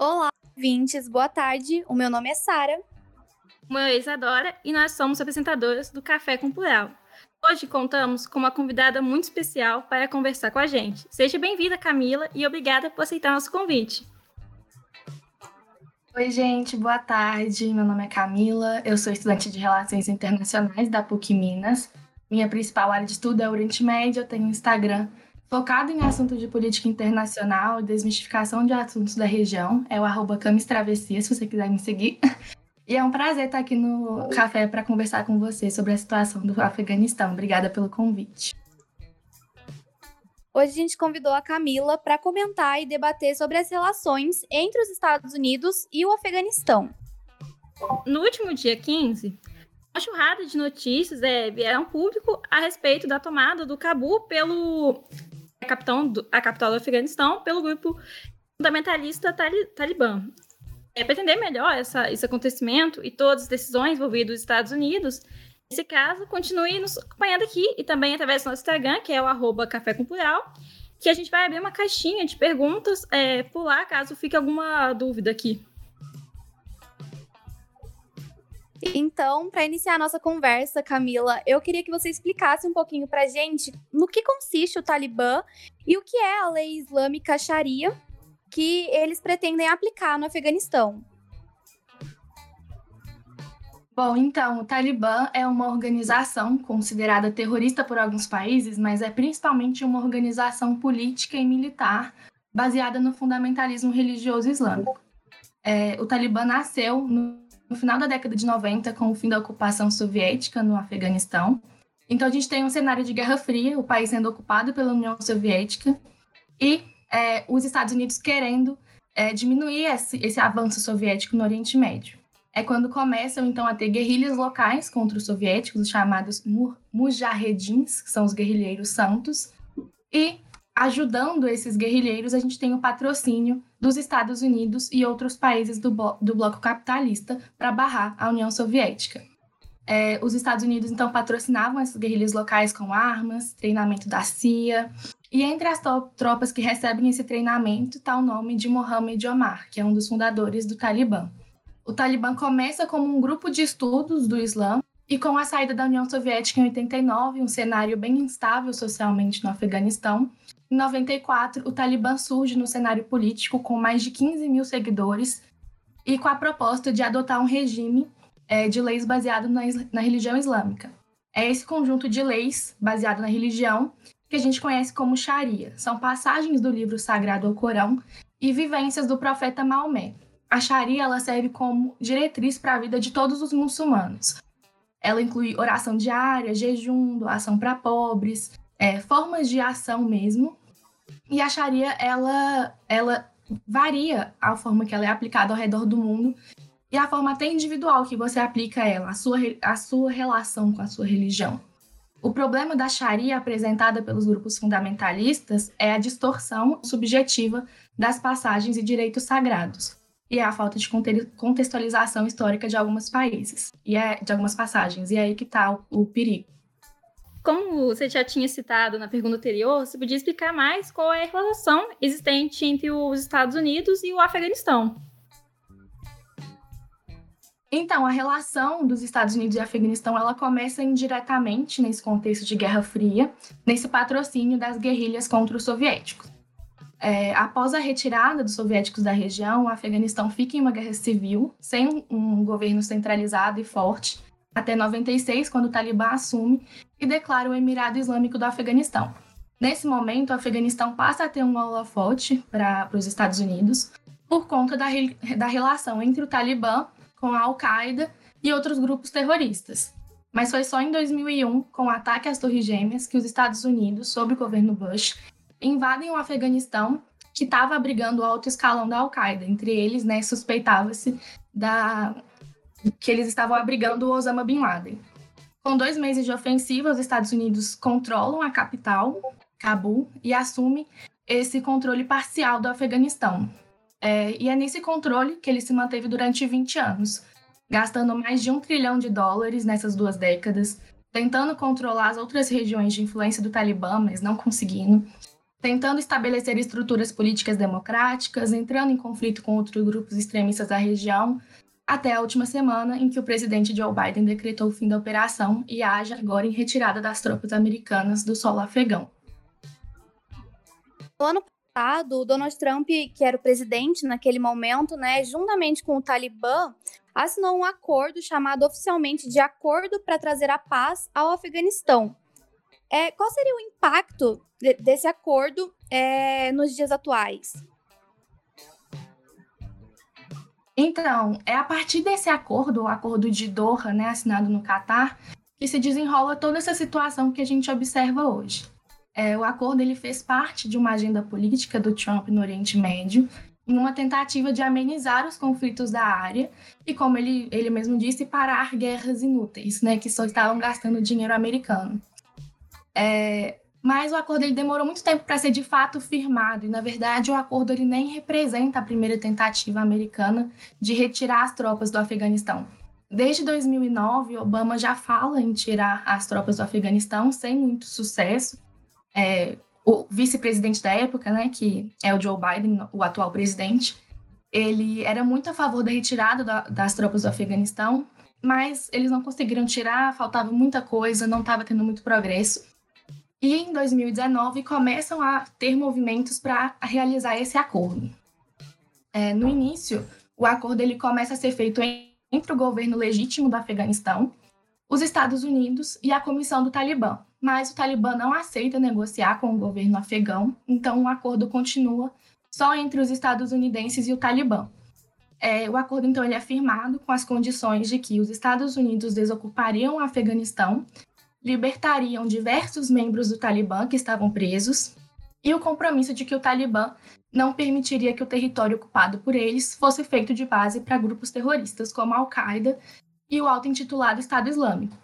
Olá, ouvintes, boa tarde. O meu nome é Sara. O meu é Isadora e nós somos apresentadoras do Café com Plural. Hoje contamos com uma convidada muito especial para conversar com a gente. Seja bem-vinda, Camila, e obrigada por aceitar nosso convite. Oi, gente, boa tarde. Meu nome é Camila, eu sou estudante de Relações Internacionais da PUC Minas. Minha principal área de estudo é Oriente Médio, eu tenho Instagram Focado em assuntos de política internacional e desmistificação de assuntos da região, é o arroba Camis Travessia, se você quiser me seguir. E é um prazer estar aqui no café para conversar com você sobre a situação do Afeganistão. Obrigada pelo convite. Hoje a gente convidou a Camila para comentar e debater sobre as relações entre os Estados Unidos e o Afeganistão. No último dia 15, uma churrada de notícias é, vieram público a respeito da tomada do Cabu pelo a, capitão do, a capital do Afeganistão pelo grupo fundamentalista Talibã. É, para entender melhor essa, esse acontecimento e todas as decisões envolvidas nos Estados Unidos, nesse caso, continue nos acompanhando aqui e também através do nosso Instagram, que é o arroba Café com Plural, que a gente vai abrir uma caixinha de perguntas é, por lá, caso fique alguma dúvida aqui. Então, para iniciar a nossa conversa, Camila, eu queria que você explicasse um pouquinho para gente no que consiste o Talibã e o que é a lei islâmica Sharia que eles pretendem aplicar no Afeganistão. Bom, então, o Talibã é uma organização considerada terrorista por alguns países, mas é principalmente uma organização política e militar baseada no fundamentalismo religioso islâmico. É, o Talibã nasceu no no final da década de 90, com o fim da ocupação soviética no Afeganistão. Então, a gente tem um cenário de Guerra Fria, o país sendo ocupado pela União Soviética e é, os Estados Unidos querendo é, diminuir esse, esse avanço soviético no Oriente Médio. É quando começam, então, a ter guerrilhas locais contra os soviéticos, os chamados mujahedins, que são os guerrilheiros santos, e ajudando esses guerrilheiros, a gente tem o patrocínio dos Estados Unidos e outros países do, do bloco capitalista para barrar a União Soviética. É, os Estados Unidos, então, patrocinavam essas guerrilhas locais com armas, treinamento da CIA, e entre as tropas que recebem esse treinamento está o nome de Mohammed Omar, que é um dos fundadores do Talibã. O Talibã começa como um grupo de estudos do Islã, e com a saída da União Soviética em 89, um cenário bem instável socialmente no Afeganistão, em 94, o Talibã surge no cenário político com mais de 15 mil seguidores e com a proposta de adotar um regime é, de leis baseado na, na religião islâmica. É esse conjunto de leis baseado na religião que a gente conhece como Sharia. São passagens do livro sagrado ao Corão e vivências do profeta Maomé. A Sharia ela serve como diretriz para a vida de todos os muçulmanos. Ela inclui oração diária, jejum, doação para pobres, é, formas de ação mesmo. E a Sharia, ela, ela varia a forma que ela é aplicada ao redor do mundo e a forma até individual que você aplica ela, a sua, a sua relação com a sua religião. O problema da Sharia apresentada pelos grupos fundamentalistas é a distorção subjetiva das passagens e direitos sagrados e é a falta de contextualização histórica de alguns países e é de algumas passagens e é aí que está o, o perigo. Como você já tinha citado na pergunta anterior, você podia explicar mais qual é a relação existente entre os Estados Unidos e o Afeganistão? Então, a relação dos Estados Unidos e Afeganistão ela começa indiretamente nesse contexto de Guerra Fria, nesse patrocínio das guerrilhas contra os soviéticos. É, após a retirada dos soviéticos da região, o Afeganistão fica em uma guerra civil, sem um governo centralizado e forte, até 96, quando o Talibã assume e declara o Emirado Islâmico do Afeganistão. Nesse momento, o Afeganistão passa a ter um holofote para os Estados Unidos por conta da, da relação entre o Talibã com a Al-Qaeda e outros grupos terroristas. Mas foi só em 2001, com o ataque às Torres Gêmeas, que os Estados Unidos, sob o governo Bush, invadem o Afeganistão, que estava abrigando o alto escalão da Al-Qaeda. Entre eles, né, suspeitava-se da que eles estavam abrigando o Osama Bin Laden. Com dois meses de ofensiva, os Estados Unidos controlam a capital, Cabul, e assumem esse controle parcial do Afeganistão. É, e é nesse controle que ele se manteve durante 20 anos, gastando mais de um trilhão de dólares nessas duas décadas, tentando controlar as outras regiões de influência do Talibã, mas não conseguindo, tentando estabelecer estruturas políticas democráticas, entrando em conflito com outros grupos extremistas da região, até a última semana em que o presidente Joe Biden decretou o fim da operação e haja agora em retirada das tropas americanas do solo afegão. No ano passado, o Donald Trump, que era o presidente naquele momento, né, juntamente com o Talibã, assinou um acordo chamado oficialmente de Acordo para Trazer a Paz ao Afeganistão. É, qual seria o impacto de, desse acordo é, nos dias atuais? Então, é a partir desse acordo, o acordo de Doha, né, assinado no Catar, que se desenrola toda essa situação que a gente observa hoje. É, o acordo ele fez parte de uma agenda política do Trump no Oriente Médio, em uma tentativa de amenizar os conflitos da área e, como ele, ele mesmo disse, parar guerras inúteis, né, que só estavam gastando dinheiro americano. É, mas o acordo ele demorou muito tempo para ser de fato firmado e, na verdade, o acordo ele nem representa a primeira tentativa americana de retirar as tropas do Afeganistão. Desde 2009, Obama já fala em tirar as tropas do Afeganistão sem muito sucesso. É, o vice-presidente da época, né, que é o Joe Biden, o atual presidente, ele era muito a favor da retirada da, das tropas do Afeganistão, mas eles não conseguiram tirar, faltava muita coisa, não estava tendo muito progresso. E em 2019 começam a ter movimentos para realizar esse acordo. É, no início, o acordo ele começa a ser feito entre o governo legítimo do Afeganistão, os Estados Unidos e a comissão do Talibã. Mas o Talibã não aceita negociar com o governo afegão, então o acordo continua só entre os estadunidenses e o Talibã. É, o acordo, então, ele é firmado com as condições de que os Estados Unidos desocupariam o Afeganistão libertariam diversos membros do Talibã que estavam presos e o compromisso de que o Talibã não permitiria que o território ocupado por eles fosse feito de base para grupos terroristas como a Al-Qaeda e o auto-intitulado Estado Islâmico.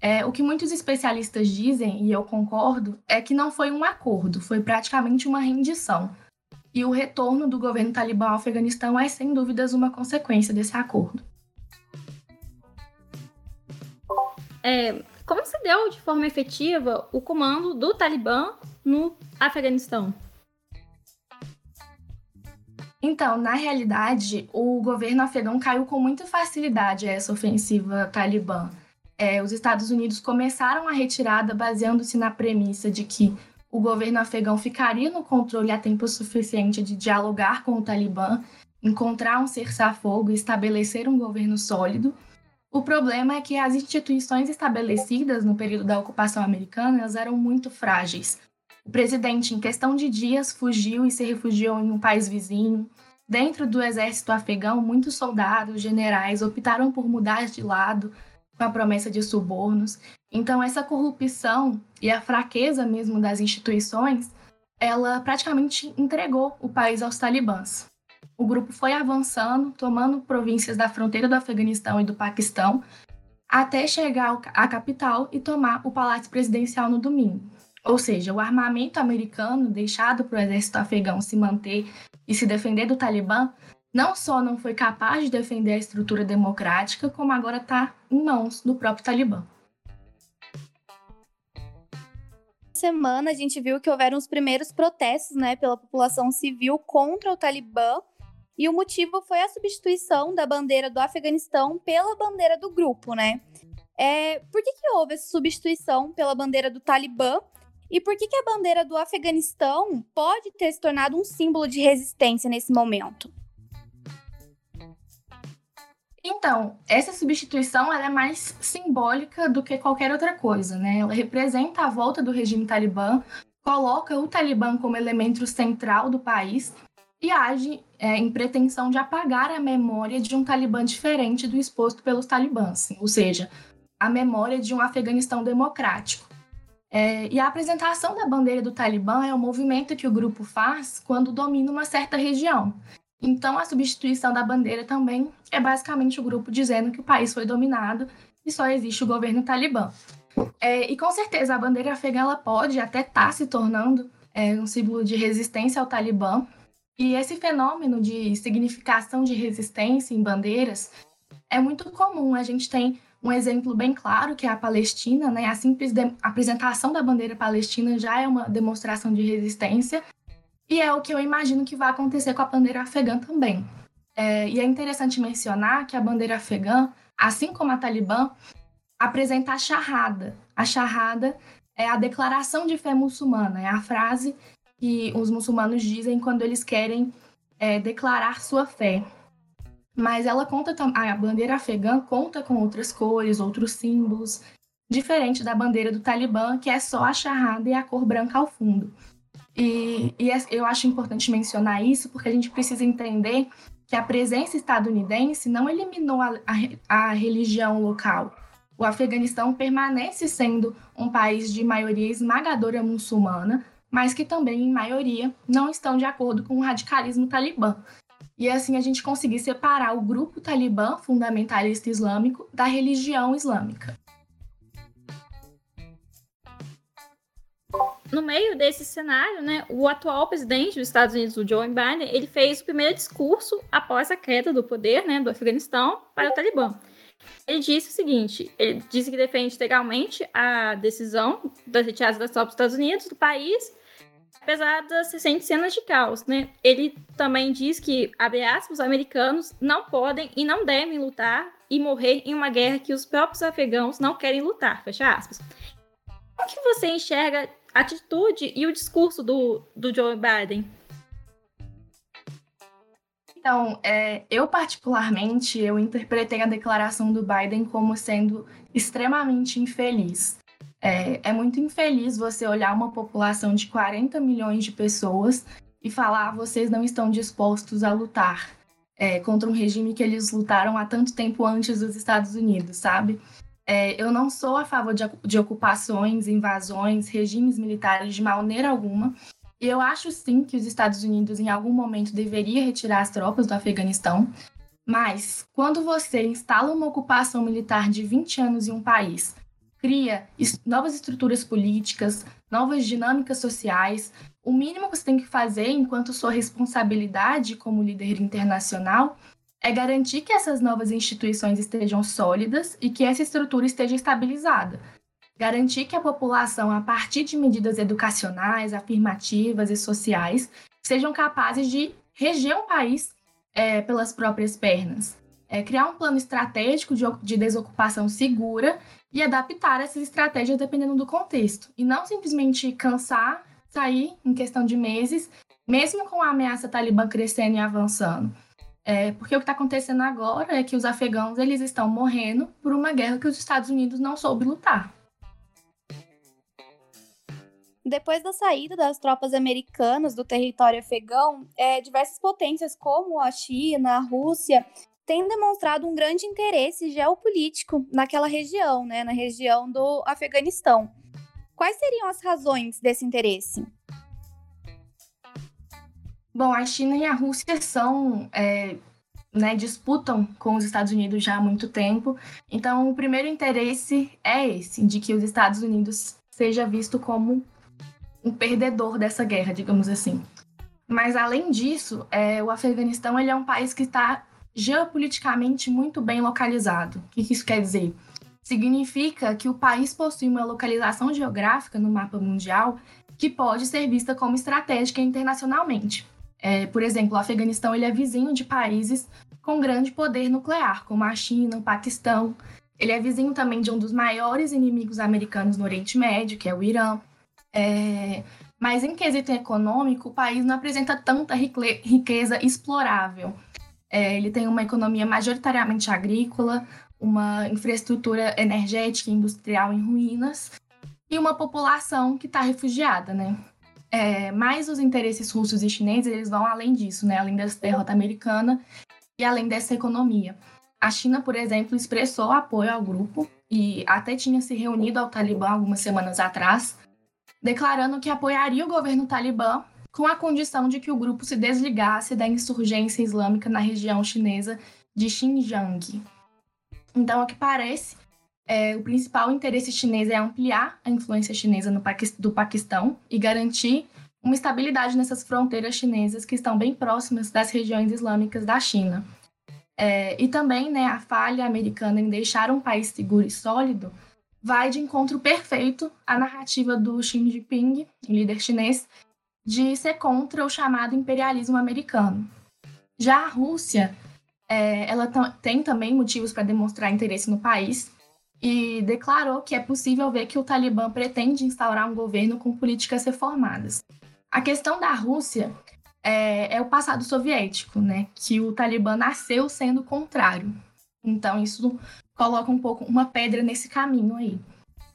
É, o que muitos especialistas dizem, e eu concordo, é que não foi um acordo, foi praticamente uma rendição. E o retorno do governo talibã ao Afeganistão é, sem dúvidas, uma consequência desse acordo. É, como se deu de forma efetiva o comando do Talibã no Afeganistão? Então, na realidade, o governo afegão caiu com muita facilidade a essa ofensiva talibã. É, os Estados Unidos começaram a retirada baseando-se na premissa de que o governo afegão ficaria no controle a tempo suficiente de dialogar com o Talibã, encontrar um cessar-fogo e estabelecer um governo sólido, o problema é que as instituições estabelecidas no período da ocupação americana elas eram muito frágeis. O presidente, em questão de dias, fugiu e se refugiou em um país vizinho. Dentro do exército afegão, muitos soldados, generais optaram por mudar de lado com a promessa de subornos. Então, essa corrupção e a fraqueza mesmo das instituições, ela praticamente entregou o país aos talibãs o grupo foi avançando, tomando províncias da fronteira do Afeganistão e do Paquistão, até chegar à capital e tomar o Palácio Presidencial no domingo. Ou seja, o armamento americano deixado para o exército afegão se manter e se defender do Talibã não só não foi capaz de defender a estrutura democrática, como agora está em mãos do próprio Talibã. Semana a gente viu que houveram os primeiros protestos, né, pela população civil contra o Talibã e o motivo foi a substituição da bandeira do Afeganistão pela bandeira do grupo, né? É, por que, que houve essa substituição pela bandeira do Talibã? E por que, que a bandeira do Afeganistão pode ter se tornado um símbolo de resistência nesse momento? Então, essa substituição é mais simbólica do que qualquer outra coisa, né? Ela representa a volta do regime talibã, coloca o Talibã como elemento central do país e age é, em pretensão de apagar a memória de um talibã diferente do exposto pelos talibãs, ou seja, a memória de um Afeganistão democrático. É, e a apresentação da bandeira do Talibã é o movimento que o grupo faz quando domina uma certa região. Então, a substituição da bandeira também é basicamente o grupo dizendo que o país foi dominado e só existe o governo talibã. É, e com certeza a bandeira afegã ela pode até estar tá se tornando é, um símbolo de resistência ao Talibã, e esse fenômeno de significação de resistência em bandeiras é muito comum. A gente tem Um exemplo bem claro que é a Palestina, né? A simples apresentação da bandeira palestina já é uma demonstração de resistência e é o que eu imagino que vai acontecer com a bandeira afegã também. É, e é interessante mencionar que a bandeira afegã, assim como a Talibã, apresenta a charrada. A charrada é a declaração de fé muçulmana, é a frase que os muçulmanos dizem quando eles querem é, declarar sua fé. Mas ela conta a bandeira afegã conta com outras cores, outros símbolos, diferente da bandeira do Talibã, que é só a charrada e a cor branca ao fundo. E, e é, eu acho importante mencionar isso porque a gente precisa entender que a presença estadunidense não eliminou a, a, a religião local. O Afeganistão permanece sendo um país de maioria esmagadora muçulmana, mas que também, em maioria, não estão de acordo com o radicalismo talibã. E assim a gente conseguir separar o grupo talibã fundamentalista islâmico da religião islâmica. No meio desse cenário, né, o atual presidente dos Estados Unidos, o Joe Biden, ele fez o primeiro discurso após a queda do poder né, do Afeganistão para o Talibã. Ele disse o seguinte: ele disse que defende legalmente a decisão das retiradas das tropas dos Estados Unidos do país apesar das recentes cenas de caos, né? Ele também diz que, abre aspas, os americanos não podem e não devem lutar e morrer em uma guerra que os próprios afegãos não querem lutar, fecha aspas. Como que você enxerga a atitude e o discurso do, do Joe Biden? Então, é, eu particularmente, eu interpretei a declaração do Biden como sendo extremamente infeliz. É, é muito infeliz você olhar uma população de 40 milhões de pessoas e falar ah, vocês não estão dispostos a lutar é, contra um regime que eles lutaram há tanto tempo antes dos Estados Unidos, sabe? É, eu não sou a favor de, de, ocupações, invasões, regimes militares de maneira alguma. E eu acho sim que os Estados Unidos em algum momento deveria retirar as tropas do Afeganistão. Mas quando você instala uma ocupação militar de 20 anos em um país, cria novas estruturas políticas, novas dinâmicas sociais. O mínimo que você tem que fazer, enquanto sua responsabilidade como líder internacional, é garantir que essas novas instituições estejam sólidas e que essa estrutura esteja estabilizada. Garantir que a população, a partir de medidas educacionais, afirmativas e sociais, sejam capazes de reger um país é, pelas próprias pernas. É, criar um plano estratégico de, de desocupação segura e adaptar essas estratégias dependendo do contexto. E não simplesmente cansar, sair em questão de meses, mesmo com a ameaça talibã crescendo e avançando. É, porque o que está acontecendo agora é que os afegãos eles estão morrendo por uma guerra que os Estados Unidos não soube lutar. Depois da saída das tropas americanas do território afegão, é, diversas potências como a China, a Rússia tem demonstrado um grande interesse geopolítico naquela região, né, na região do Afeganistão. Quais seriam as razões desse interesse? Bom, a China e a Rússia são, é, né, disputam com os Estados Unidos já há muito tempo. Então, o primeiro interesse é esse, de que os Estados Unidos seja visto como um perdedor dessa guerra, digamos assim. Mas além disso, é, o Afeganistão ele é um país que está geopoliticamente muito bem localizado. O que isso quer dizer? Significa que o país possui uma localização geográfica no mapa mundial que pode ser vista como estratégica internacionalmente. É, por exemplo, o Afeganistão ele é vizinho de países com grande poder nuclear, como a China, o Paquistão. Ele é vizinho também de um dos maiores inimigos americanos no Oriente Médio, que é o Irã. É, mas em quesito econômico, o país não apresenta tanta riqueza explorável. É, ele tem uma economia majoritariamente agrícola, uma infraestrutura energética e industrial em ruínas e uma população que está refugiada, né? É, mas os interesses russos e chineses eles vão além disso, né? Além dessa derrota americana e além dessa economia. A China, por exemplo, expressou apoio ao grupo e até tinha se reunido ao Talibã algumas semanas atrás, declarando que apoiaria o governo talibã com a condição de que o grupo se desligasse da insurgência islâmica na região chinesa de Xinjiang. Então, ao que parece, é, o principal interesse chinês é ampliar a influência chinesa no do Paquistão e garantir uma estabilidade nessas fronteiras chinesas que estão bem próximas das regiões islâmicas da China. É, e também né, a falha americana em deixar um país seguro e sólido vai de encontro perfeito à narrativa do Xi Jinping, líder chinês, de ser contra o chamado imperialismo americano. Já a Rússia, é, ela tem também motivos para demonstrar interesse no país e declarou que é possível ver que o Talibã pretende instaurar um governo com políticas reformadas. A questão da Rússia é, é o passado soviético, né? Que o Talibã nasceu sendo contrário. Então isso coloca um pouco uma pedra nesse caminho aí.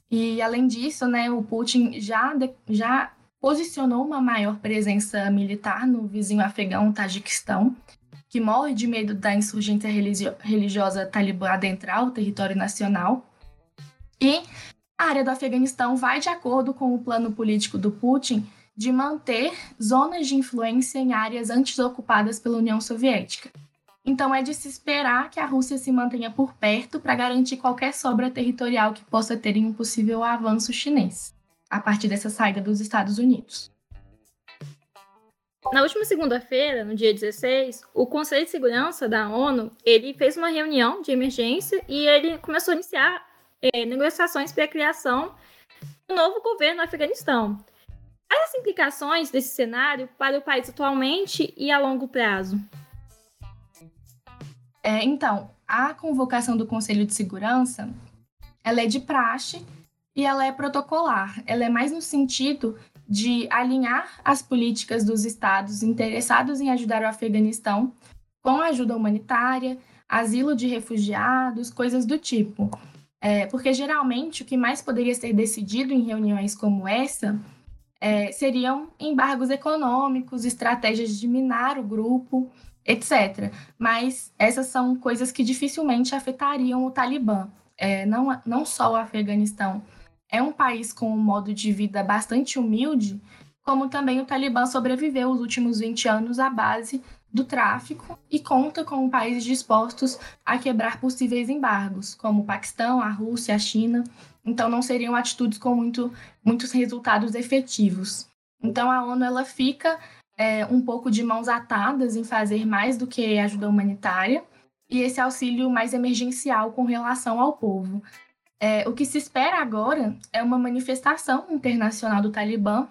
E além disso, né, o Putin já, já posicionou uma maior presença militar no vizinho afegão, Tajiquistão, que morre de medo da insurgência religiosa talibã adentrar o território nacional. E a área do Afeganistão vai de acordo com o plano político do Putin de manter zonas de influência em áreas antes ocupadas pela União Soviética. Então é de se esperar que a Rússia se mantenha por perto para garantir qualquer sobra territorial que possa ter em um possível avanço chinês, a partir dessa saída dos Estados Unidos. Na última segunda-feira, no dia 16, o Conselho de Segurança da ONU ele fez uma reunião de emergência e ele começou a iniciar é, negociações para a criação um novo governo no Afeganistão. Quais as implicações desse cenário para o país atualmente e a longo prazo? É, então, a convocação do Conselho de Segurança, ela é de praxe e ela é protocolar. Ela é mais no sentido de alinhar as políticas dos estados interessados em ajudar o Afeganistão com ajuda humanitária, asilo de refugiados, coisas do tipo. É, porque geralmente o que mais poderia ser decidido em reuniões como essa é, seriam embargos econômicos, estratégias de minar o grupo, etc. Mas essas são coisas que dificilmente afetariam o Talibã. É, não, não só o Afeganistão é um país com um modo de vida bastante humilde, como também o Talibã sobreviveu os últimos 20 anos à base do tráfico e conta com países dispostos a quebrar possíveis embargos, como o Paquistão, a Rússia, a China. Então não seriam atitudes com muito, muitos resultados efetivos. Então a ONU ela fica é, um pouco de mãos atadas em fazer mais do que ajuda humanitária e esse auxílio mais emergencial com relação ao povo. É, o que se espera agora é uma manifestação internacional do Talibã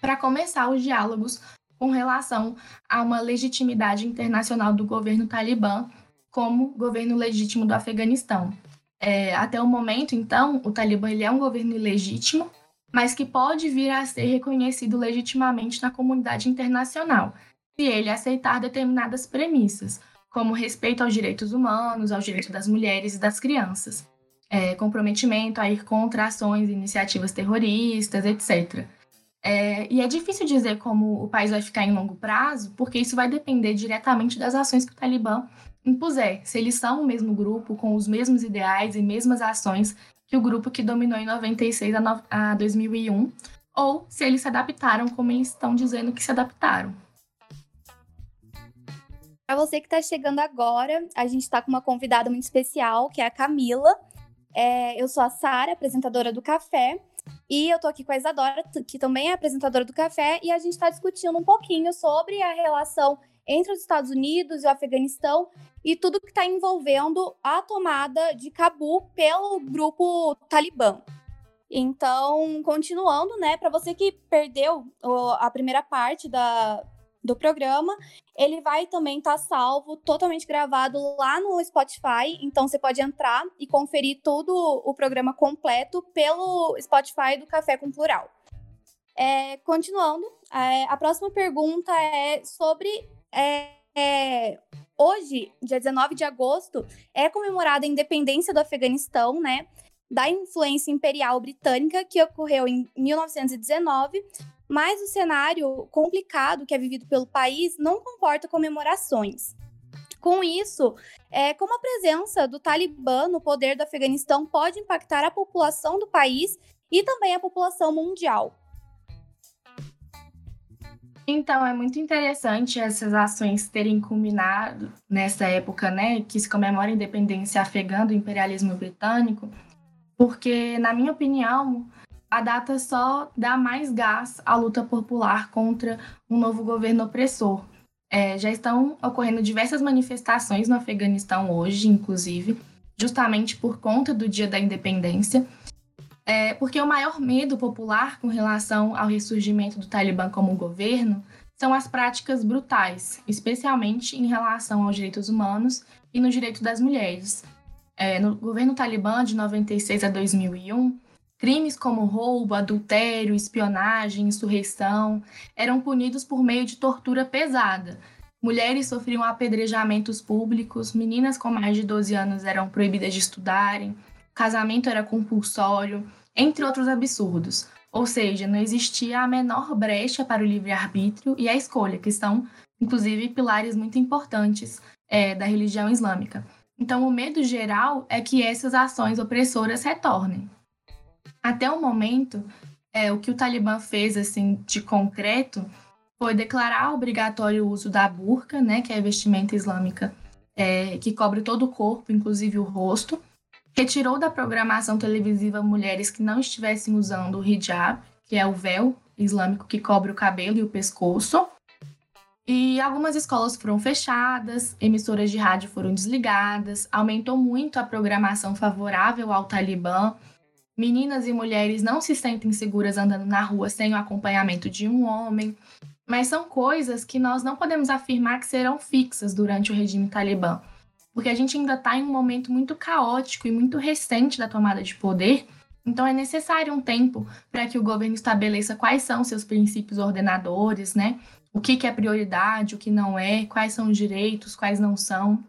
para começar os diálogos com relação a uma legitimidade internacional do governo talibã como governo legítimo do Afeganistão. É, até o momento, então, o Talibã ele é um governo ilegítimo, mas que pode vir a ser reconhecido legitimamente na comunidade internacional, se ele aceitar determinadas premissas, como respeito aos direitos humanos, aos direitos das mulheres e das crianças, é, comprometimento a ir contra ações iniciativas terroristas, etc. É, e é difícil dizer como o país vai ficar em longo prazo, porque isso vai depender diretamente das ações que o Talibã impuser, se eles são o mesmo grupo, com os mesmos ideais e mesmas ações que o grupo que dominou em 96 a, no, a 2001, ou se eles se adaptaram como eles estão dizendo que se adaptaram. Para você que está chegando agora, a gente está com uma convidada muito especial, que é a Camila. É, eu sou a Sara, apresentadora do Café, e eu tô aqui com a Isadora, que também é apresentadora do Café, e a gente está discutindo um pouquinho sobre a relação entre os Estados Unidos e o Afeganistão e tudo que está envolvendo a tomada de Cabul pelo grupo Talibã. Então, continuando, né, para você que perdeu a primeira parte da, do programa. Ele vai também estar tá salvo, totalmente gravado lá no Spotify. Então você pode entrar e conferir todo o programa completo pelo Spotify do Café com Plural. É, continuando, é, a próxima pergunta é sobre. É, é hoje, dia 19 de agosto, é comemorada a independência do Afeganistão, né? Da influência imperial britânica, que ocorreu em 1919, mas o cenário complicado que é vivido pelo país não comporta comemorações. Com isso, é, como a presença do Talibã no poder do Afeganistão pode impactar a população do país e também a população mundial? Então, é muito interessante essas ações terem culminado nessa época, né, que se comemora a independência afegã do imperialismo britânico, porque, na minha opinião, a data só dá mais gás à luta popular contra um novo governo opressor. É, já estão ocorrendo diversas manifestações no Afeganistão hoje, inclusive, justamente por conta do Dia da Independência. É, porque o maior medo popular com relação ao ressurgimento do Talibã como governo são as práticas brutais, especialmente em relação aos direitos humanos e no direito das mulheres. É, no governo Talibã de 96 a 2001, crimes como roubo, adultério, espionagem, insurreição eram punidos por meio de tortura pesada. Mulheres sofriam apedrejamentos públicos, meninas com mais de 12 anos eram proibidas de estudarem, casamento era compulsório, entre outros absurdos. Ou seja, não existia a menor brecha para o livre-arbítrio e a escolha, que são, inclusive, pilares muito importantes é, da religião islâmica. Então, o medo geral é que essas ações opressoras retornem. Até o momento, é, o que o Talibã fez assim de concreto foi declarar obrigatório o uso da burca, né, que é a vestimenta islâmica é, que cobre todo o corpo, inclusive o rosto, retirou da programação televisiva mulheres que não estivessem usando o hijab, que é o véu islâmico que cobre o cabelo e o pescoço. E algumas escolas foram fechadas, emissoras de rádio foram desligadas, aumentou muito a programação favorável ao Talibã. Meninas e mulheres não se sentem seguras andando na rua sem o acompanhamento de um homem. Mas são coisas que nós não podemos afirmar que serão fixas durante o regime talibã porque a gente ainda está em um momento muito caótico e muito recente da tomada de poder. Então é necessário um tempo para que o governo estabeleça quais são seus princípios ordenadores, né? O que, que é prioridade, o que não é, quais são os direitos, quais não são.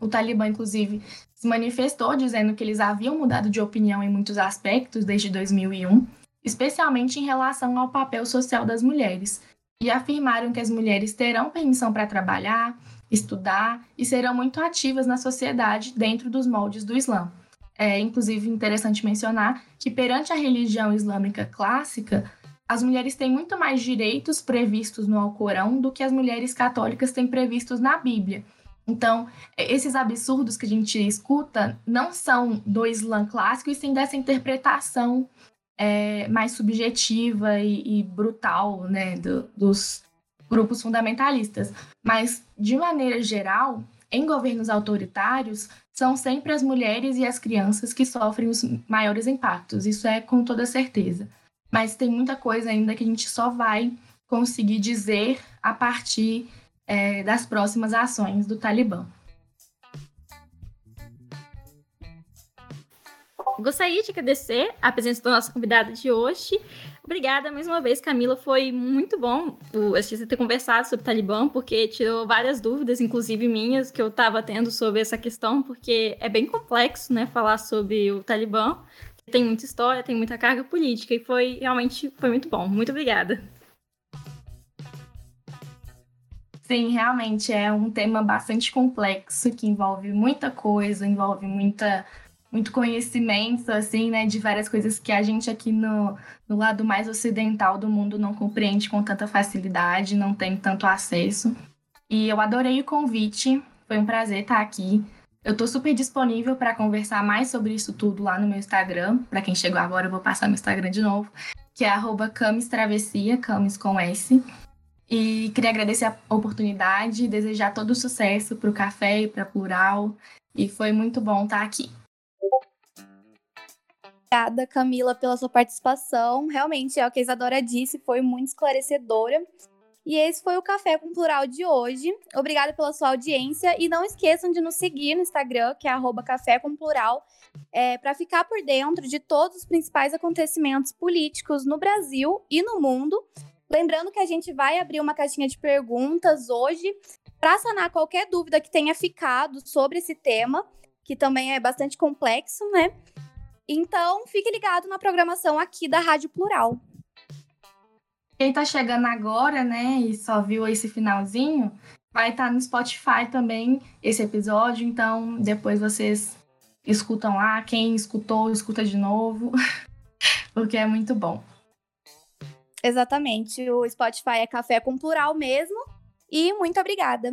O Talibã, inclusive, se manifestou dizendo que eles haviam mudado de opinião em muitos aspectos desde 2001, especialmente em relação ao papel social das mulheres, e afirmaram que as mulheres terão permissão para trabalhar, estudar e serão muito ativas na sociedade dentro dos moldes do Islã. É inclusive interessante mencionar que perante a religião islâmica clássica, as mulheres têm muito mais direitos previstos no Alcorão do que as mulheres católicas têm previstos na Bíblia. Então, esses absurdos que a gente escuta não são do Islã clássico, e sim dessa interpretação é, mais subjetiva e, e brutal né, do, dos, grupos fundamentalistas, mas, de maneira geral, em governos autoritários, são sempre as mulheres e as crianças que sofrem os maiores impactos, isso é com toda certeza. Mas tem muita coisa ainda que a gente só vai conseguir dizer a partir é, das próximas ações do Talibã. Gostaria de agradecer a presença da nossa convidada de hoje, Obrigada mais uma vez, Camila. Foi muito bom gente ter conversado sobre o Talibã, porque tirou várias dúvidas, inclusive minhas, que eu estava tendo sobre essa questão, porque é bem complexo, né, falar sobre o Talibã. Tem muita história, tem muita carga política, e foi realmente foi muito bom. Muito obrigada. Sim, realmente é um tema bastante complexo, que envolve muita coisa, envolve muita muito conhecimento, assim, né, de várias coisas que a gente aqui no, no lado mais ocidental do mundo não compreende com tanta facilidade, não tem tanto acesso. E eu adorei o convite, foi um prazer estar aqui. Eu estou super disponível para conversar mais sobre isso tudo lá no meu Instagram. Para quem chegou agora, eu vou passar meu Instagram de novo, que é @camistravessia, camis com S. E queria agradecer a oportunidade, desejar todo o sucesso para o café e para Plural. E foi muito bom estar aqui obrigada, Camila, pela sua participação. Realmente, é o que a Isadora disse, foi muito esclarecedora. E esse foi o Café com Plural de hoje. Obrigada pela sua audiência e não esqueçam de nos seguir no Instagram, que é Café com Plural, é, para ficar por dentro de todos os principais acontecimentos políticos no Brasil e no mundo. Lembrando que a gente vai abrir uma caixinha de perguntas hoje para sanar qualquer dúvida que tenha ficado sobre esse tema, que também é bastante complexo, né? Então, fique ligado na programação aqui da Rádio Plural. Quem está chegando agora, né, e só viu esse finalzinho, vai estar tá no Spotify também esse episódio, então depois vocês escutam lá. Quem escutou, escuta de novo, porque é muito bom. Exatamente. O Spotify é café com plural mesmo. E muito obrigada.